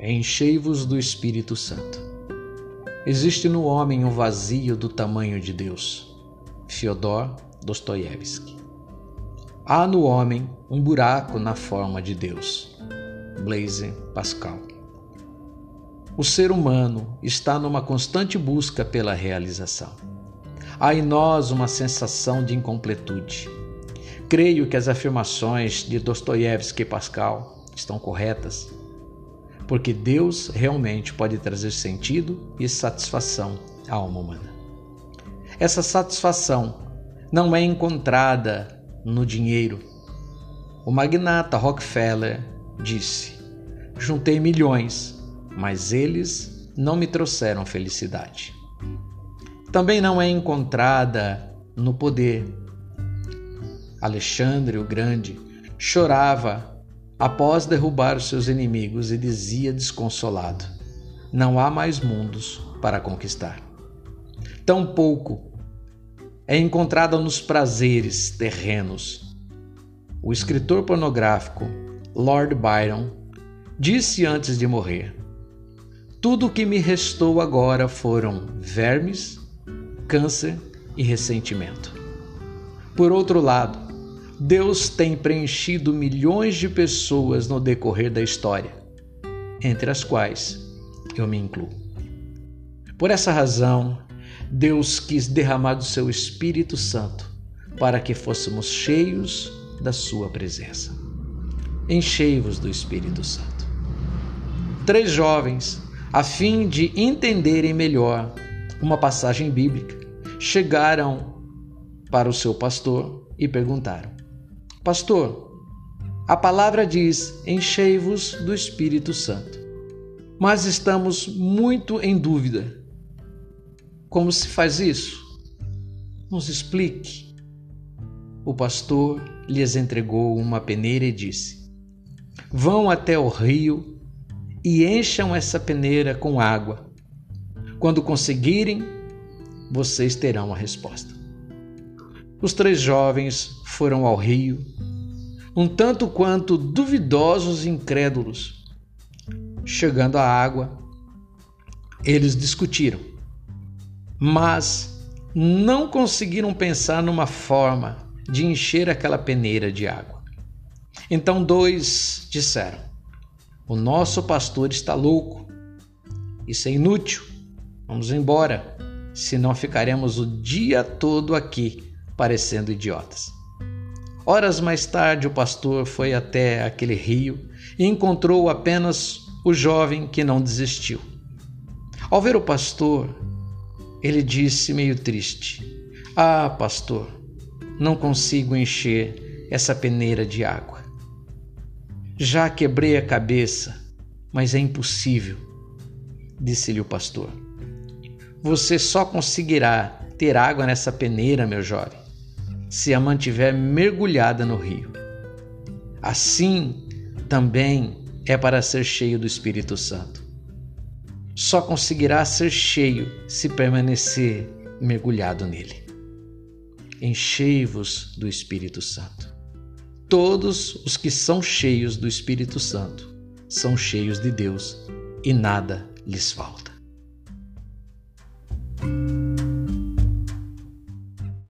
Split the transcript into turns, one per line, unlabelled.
Enchei-vos do Espírito Santo. Existe no homem um vazio do tamanho de Deus. Fyodor Dostoiévski. Há no homem um buraco na forma de Deus. Blaise Pascal. O ser humano está numa constante busca pela realização. Há em nós uma sensação de incompletude. Creio que as afirmações de Dostoiévski e Pascal estão corretas, porque Deus realmente pode trazer sentido e satisfação à alma humana. Essa satisfação não é encontrada no dinheiro. O magnata Rockefeller disse: Juntei milhões, mas eles não me trouxeram felicidade. Também não é encontrada no poder. Alexandre o Grande chorava após derrubar os seus inimigos e dizia desconsolado: Não há mais mundos para conquistar. Tampouco é encontrada nos prazeres terrenos. O escritor pornográfico Lord Byron disse antes de morrer: Tudo o que me restou agora foram vermes, câncer e ressentimento. Por outro lado, Deus tem preenchido milhões de pessoas no decorrer da história, entre as quais eu me incluo. Por essa razão, Deus quis derramar do seu Espírito Santo para que fôssemos cheios da sua presença. Enchei-vos do Espírito Santo. Três jovens, a fim de entenderem melhor uma passagem bíblica, chegaram para o seu pastor e perguntaram: Pastor, a palavra diz: enchei-vos do Espírito Santo. Mas estamos muito em dúvida como se faz isso? Nos explique. O pastor lhes entregou uma peneira e disse: Vão até o rio e encham essa peneira com água. Quando conseguirem, vocês terão a resposta. Os três jovens foram ao rio, um tanto quanto duvidosos e incrédulos. Chegando à água, eles discutiram mas não conseguiram pensar numa forma de encher aquela peneira de água. Então dois disseram: O nosso pastor está louco. Isso é inútil. Vamos embora, senão ficaremos o dia todo aqui parecendo idiotas. Horas mais tarde, o pastor foi até aquele rio e encontrou apenas o jovem que não desistiu. Ao ver o pastor, ele disse meio triste: Ah, pastor, não consigo encher essa peneira de água. Já quebrei a cabeça, mas é impossível, disse-lhe o pastor. Você só conseguirá ter água nessa peneira, meu jovem, se a mantiver mergulhada no rio. Assim também é para ser cheio do Espírito Santo só conseguirá ser cheio se permanecer mergulhado nele. Enchei-vos do Espírito Santo. Todos os que são cheios do Espírito Santo são cheios de Deus e nada lhes falta.